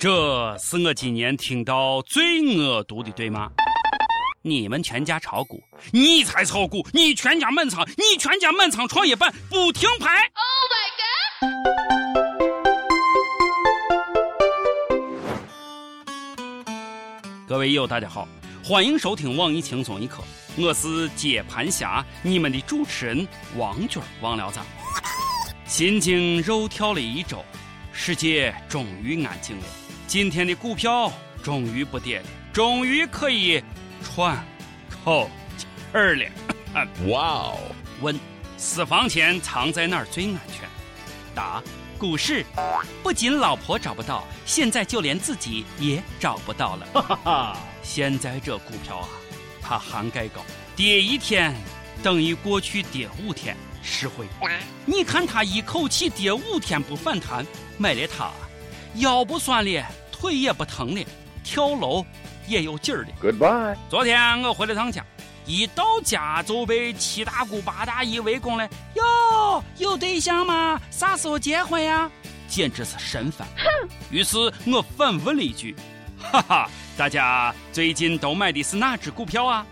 这是我今年听到最恶毒的对吗？你们全家炒股，你才炒股，你全家满仓，你全家满仓创业板不停牌。Oh my god！各位友，大家好，欢迎收听网易轻松一刻，我是接盘侠，你们的主持人王军王聊子。心惊肉跳了一周，世界终于安静了。今天的股票终于不跌了，终于可以喘口气儿了。哇哦！问：私房钱藏在哪儿最安全？答：股市。不仅老婆找不到，现在就连自己也找不到了。哈哈哈！现在这股票啊，它涵盖高，跌一天等于过去跌五天，实惠。你看它一口气跌五天不反弹，买了它，腰不酸了。腿也不疼了，跳楼也有劲儿了。Goodbye。昨天我回了趟家，一到家就被七大姑八大姨围攻了。哟，有对象吗？啥时候结婚呀？简直是神烦。哼。于是我反问了一句：“哈哈，大家最近都买的是哪只股票啊？”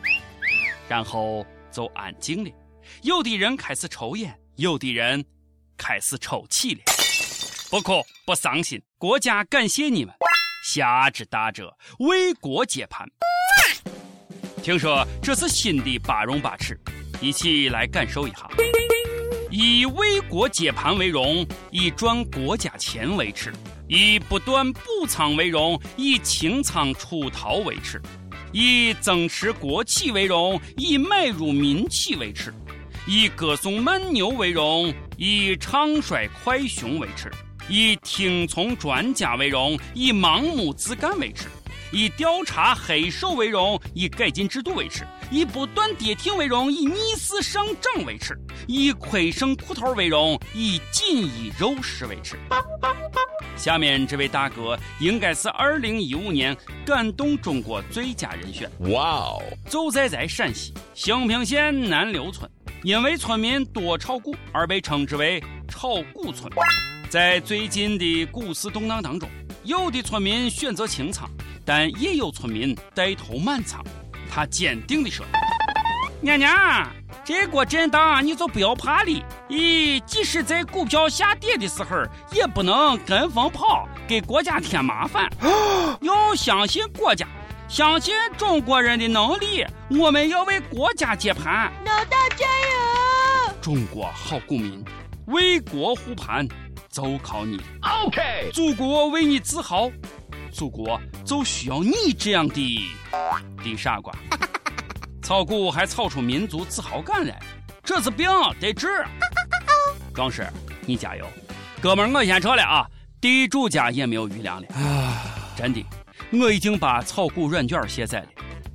然后就安静了。有的人开始抽烟，有的人开始抽泣了。不哭，不伤心，国家感谢你们。侠之大者，为国接盘。听说这是新的八荣八耻，一起来感受一下。以为国接盘为荣，以赚国家钱为耻；以不断补仓为荣，以清仓出逃为耻；以增持国企为荣，以买入民企为耻；以歌颂闷牛为荣，以唱衰快熊为耻。以听从专家为荣，以盲目自干为耻；以调查黑手为荣，以改进制度为耻；以不断跌停为荣，以逆势上涨为耻；以亏剩裤头为荣，以锦衣肉食为耻。下面这位大哥应该是二零一五年感动中国最佳人选。哇哦！就在在陕西兴平县南刘村，因为村民多炒股而被称之为“炒股村”。在最近的股市动荡当中，有的村民选择清仓，但也有村民带头满仓。他坚定地说：“娘娘，这个震荡你就不要怕了。咦，即使在股票下跌的时候，也不能跟风跑，给国家添麻烦。要相信国家，相信中国人的能力。我们要为国家接盘，老大加油！中国好股民，为国护盘。”就靠你，OK，祖国为你自豪，祖国就需要你这样的的傻瓜。炒股还炒出民族自豪感来，这是病得治。壮士，你加油，哥们，我先撤了啊。地主家也没有余粮了啊！真的，我已经把炒股软件卸载了，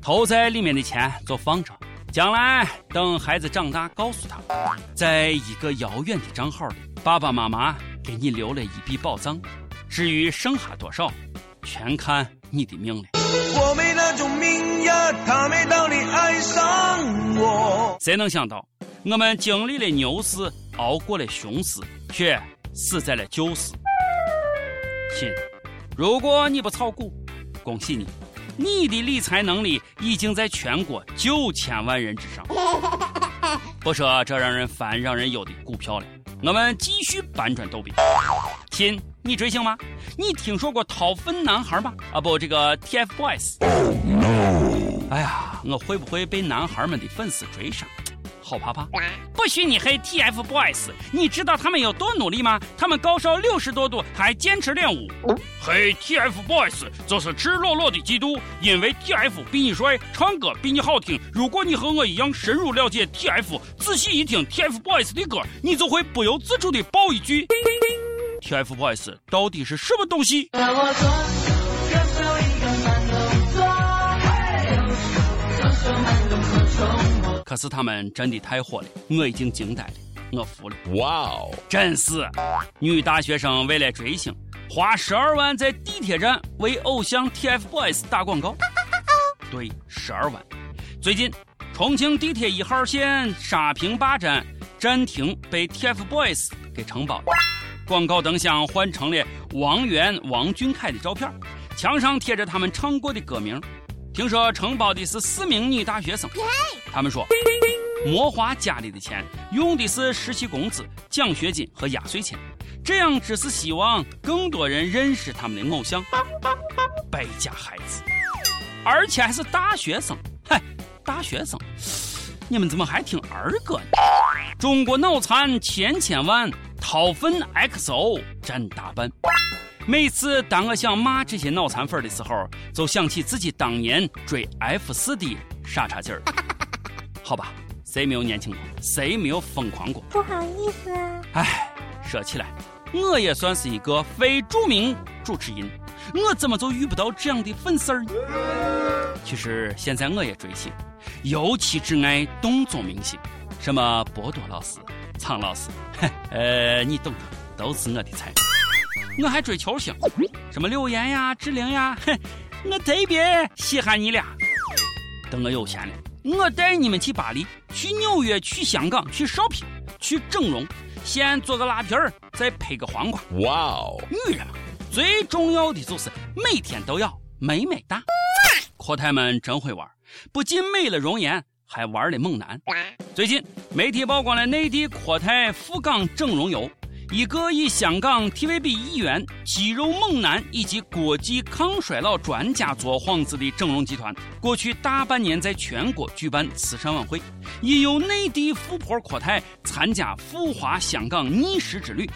投在里面的钱就放着，将来等孩子长大，告诉他，在一个遥远的账号里，爸爸妈妈。给你留了一笔宝藏，至于剩下多少，全看你的命了。我没那种命呀，他没道理爱上我。谁能想到，我们经历了牛市，熬过了熊市，却死在了旧市。亲，如果你不炒股，恭喜你，你的理财能力已经在全国九千万人之上。不说这让人烦、让人忧的股票了。我们继续搬砖逗比。亲，你追星吗？你听说过掏粪男孩吗？啊不，这个 TFBOYS。哎呀，我会不会被男孩们的粉丝追上？好怕怕！不许你黑 TFBOYS！你知道他们有多努力吗？他们高烧六十多度还坚持练舞。黑 TFBOYS 就是赤裸裸的嫉妒，因为 TF 比你帅，唱歌比你好听。如果你和我一样深入了解 TF，仔细一听 TFBOYS 的歌，你就会不由自主的爆一句：TFBOYS 到底是什么东西我做？可是他们真的太火了，我已经惊呆了，我服了。哇哦，真是！女大学生为了追星，花十二万在地铁站为偶像 TFBOYS 打广告。对，十二万。最近，重庆地铁一号线沙坪坝站站停被 TFBOYS 给承包了。广告灯箱换成了王源、王俊凯的照片，墙上贴着他们唱过的歌名。听说承包的是四名女大学生，他们说没花家里的钱，用的是实习工资、奖学金和压岁钱，这样只是希望更多人认识他们的偶像。败家孩子，而且还是大学生，嗨，大学生，你们怎么还听儿歌呢？中国脑残千千万，掏粪 XO 真大半。每次当我想骂这些脑残粉的时候，就想起自己当年追 F 四的傻叉劲儿。好吧，谁没有年轻过？谁没有疯狂过？不好意思啊。唉，说起来，我也算是一个非著名主持人，我怎么就遇不到这样的粉丝儿呢？其实现在我也追星，尤其只爱动作明星，什么波多老师、苍老师，呃，你懂的，都是我的菜。我还追球星，什么柳岩呀、志玲呀，哼，我特别稀罕你俩。等我有钱了，我带你们去巴黎、去纽约、去香港、去 shopping，、去整容，先做个拉皮儿，再配个黄瓜。哇哦！女人嘛，最重要的就是每天都要美美哒。阔太们真会玩，不仅美了容颜，还玩了猛男。最近媒体曝光了内地阔太赴港整容游。一个以香港 TVB 艺员、肌肉猛男以及国际抗衰老专家做幌子的整容集团，过去大半年在全国举办慈善晚会，引诱内地富婆阔太参加富华香港逆时之旅。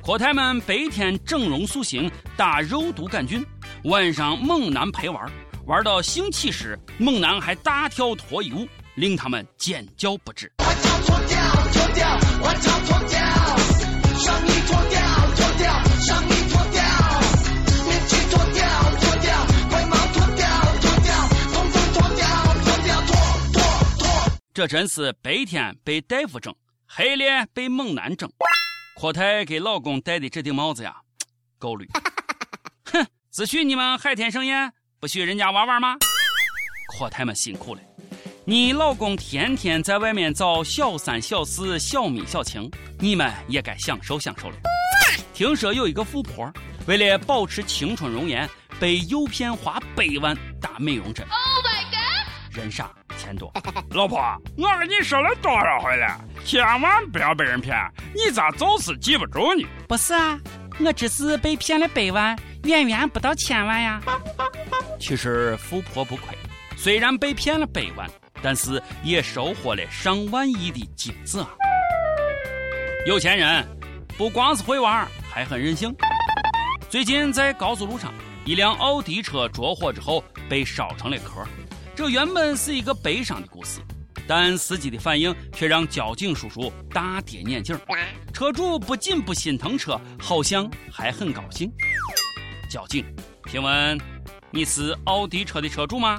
阔太们白天整容塑形、打肉毒杆菌，晚上猛男陪玩，玩到兴起时，猛男还大跳脱衣舞，令他们尖叫不止。这真是白天被大夫整，黑脸被猛男整。阔太给老公戴的这顶帽子呀，够绿。哼，只许你们海天盛宴，不许人家玩玩吗？阔太们辛苦了。你老公天天在外面找小三、小四、小蜜、小情，你们也该享受享受了。听说有一个富婆，为了保持青春容颜，被诱骗花百万打美容针。Oh my god！人傻钱多。老婆，我跟你说了多少回了，千万不要被人骗，你咋就是记不住呢？不是啊，我只是被骗了百万，远远不到千万呀。其实富婆不亏，虽然被骗了百万。但是也收获了上万亿的金子啊！有钱人不光是会玩，还很任性。最近在高速路上，一辆奥迪车着火之后被烧成了壳。这原本是一个悲伤的故事，但司机的反应却让交警叔叔大跌眼镜。车主不仅不心疼车，好像还很高兴。交警，请问你是奥迪车的车主吗？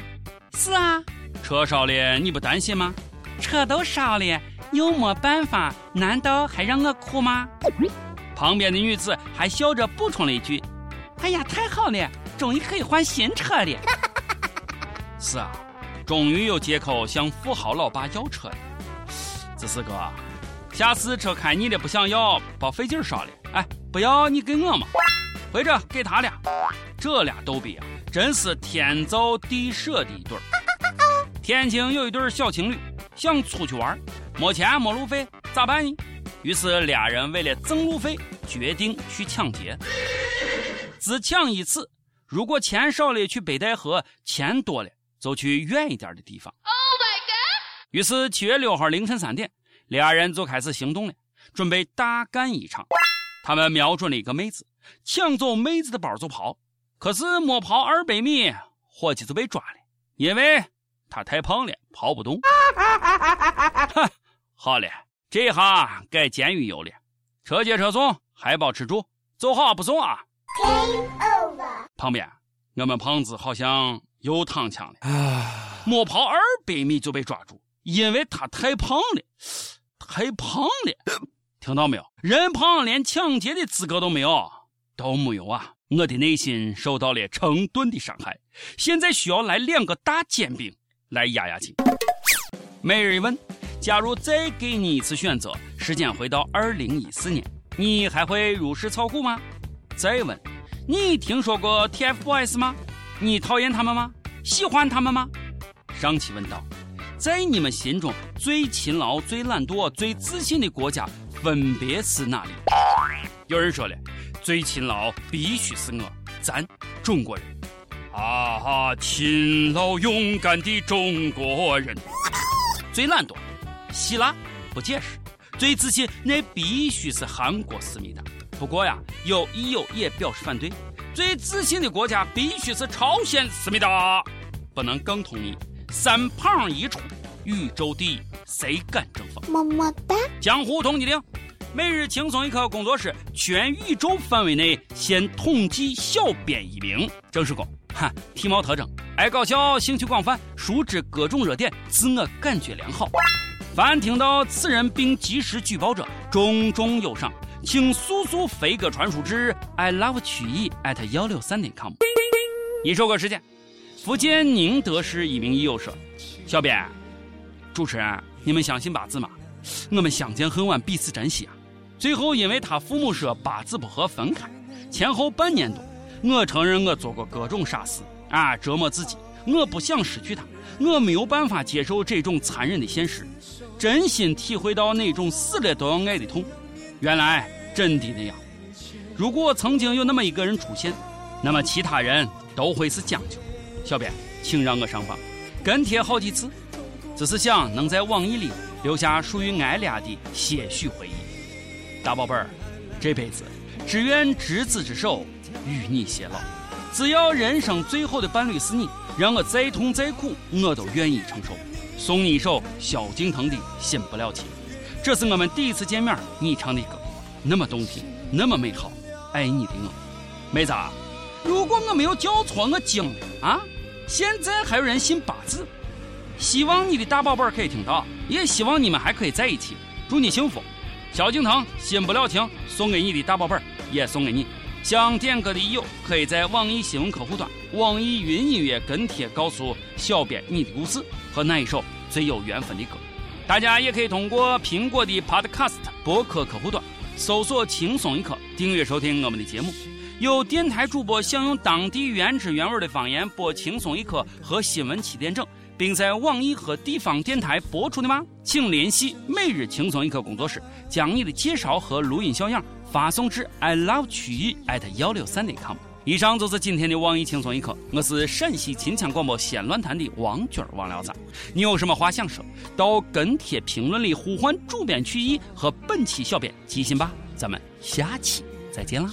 是啊。车烧了，你不担心吗？车都烧了，又没办法，难道还让我哭吗？旁边的女子还笑着补充了一句：“哎呀，太好了，终于可以换新车了。”是啊，终于有借口向富豪老爸要车了。这四哥，下次车开你的不想要，把费劲烧了。哎，不要你给我嘛，或者给他俩。这俩逗比啊，真是天造地设的一对儿。天津有一对小情侣想出去玩，没钱没路费，咋办呢？于是俩人为了挣路费，决定去抢劫。只抢一次，如果钱少了去北戴河，钱多了就去远一点的地方。Oh my god！于是七月六号凌晨三点，俩人就开始行动了，准备大干一场。他们瞄准了一个妹子，抢走妹子的包就跑。可是没跑二百米，伙计就被抓了，因为。他太胖了，跑不动。哈，好了，这下该监狱游了。车接车送，还包吃住，走好不送啊。旁边，我们胖子好像又躺枪了。没跑二百米就被抓住，因为他太胖了，太胖了。听到没有？人胖连抢劫的资格都没有，都没有啊！我的内心受到了成吨的伤害，现在需要来两个大煎饼。来压压惊。每日一问：假如再给你一次选择，时间回到二零一四年，你还会入室操库吗？再问，你听说过 TFBOYS 吗？你讨厌他们吗？喜欢他们吗？上期问道，在你们心中最勤劳、最懒惰、最自信的国家分别是哪里？有人说了，最勤劳必须是我，咱中国人。啊哈，勤劳勇敢的中国人。最懒惰，希腊不解释。最自信，那必须是韩国思密达。不过呀，有益友也表示反对。最自信的国家必须是朝鲜思密达。不能更同意。三胖一出，宇宙第一，谁敢争锋？么么哒。江湖通缉令，每日轻松一刻工作室，全宇宙范围内现统计小编一名。正式工，哈，体貌特征，爱搞笑，兴趣广泛，熟知各种热点，自我感觉良好。凡听到此人并及时举报者，重重有赏，请速速飞鸽传书至 i love 曲艺 at 幺六三点 com。一首歌时间，福建宁德市一名益友说：“小编，主持人，你们相信八字吗？我们相见恨晚，彼此珍惜啊！最后因为他父母说八字不合分开，前后半年多，我承认我做过各种傻事啊，折磨自己。我不想失去他，我没有办法接受这种残忍的现实。”真心体会到那种死了都要爱的痛，原来真的那样。如果曾经有那么一个人出现，那么其他人都会是将就。小编，请让我上榜，跟帖好几次，只是想能在网易里留下属于俺俩的些许回忆。大宝贝儿，这辈子只愿执子之手，与你偕老。只要人生最后的伴侣是你，让我再痛再苦，我都愿意承受。送你一首萧敬腾的《新不了情》，这是我们第一次见面，你唱的歌，那么动听，那么美好，爱你的我，妹子，如果我没有叫错，我惊了啊！现在还有人信八字，希望你的大宝贝儿可以听到，也希望你们还可以在一起，祝你幸福。萧敬腾《新不了情》送给你的大宝贝儿也送给你。想点歌的益友可以在网易新闻客户端、网易云音乐跟帖告诉小编你的故事和那一首最有缘分的歌。大家也可以通过苹果的 Podcast 播客客户端搜索“轻松一刻”，订阅收听我们的节目。有电台主播想用当地原汁原味的方言播《轻松一刻》和新闻七点整，并在网易和地方电台播出的吗？请联系每日轻松一刻工作室，将你的介绍和录音小样。发送至 i love 曲艺 at 幺六三点 com。以上就是今天的网易轻松一刻，我是陕西秦腔广播西安论坛的王军王聊子。你有什么话想说，到跟帖评论里呼唤主编曲艺和本期小编吉信吧。咱们下期再见啦。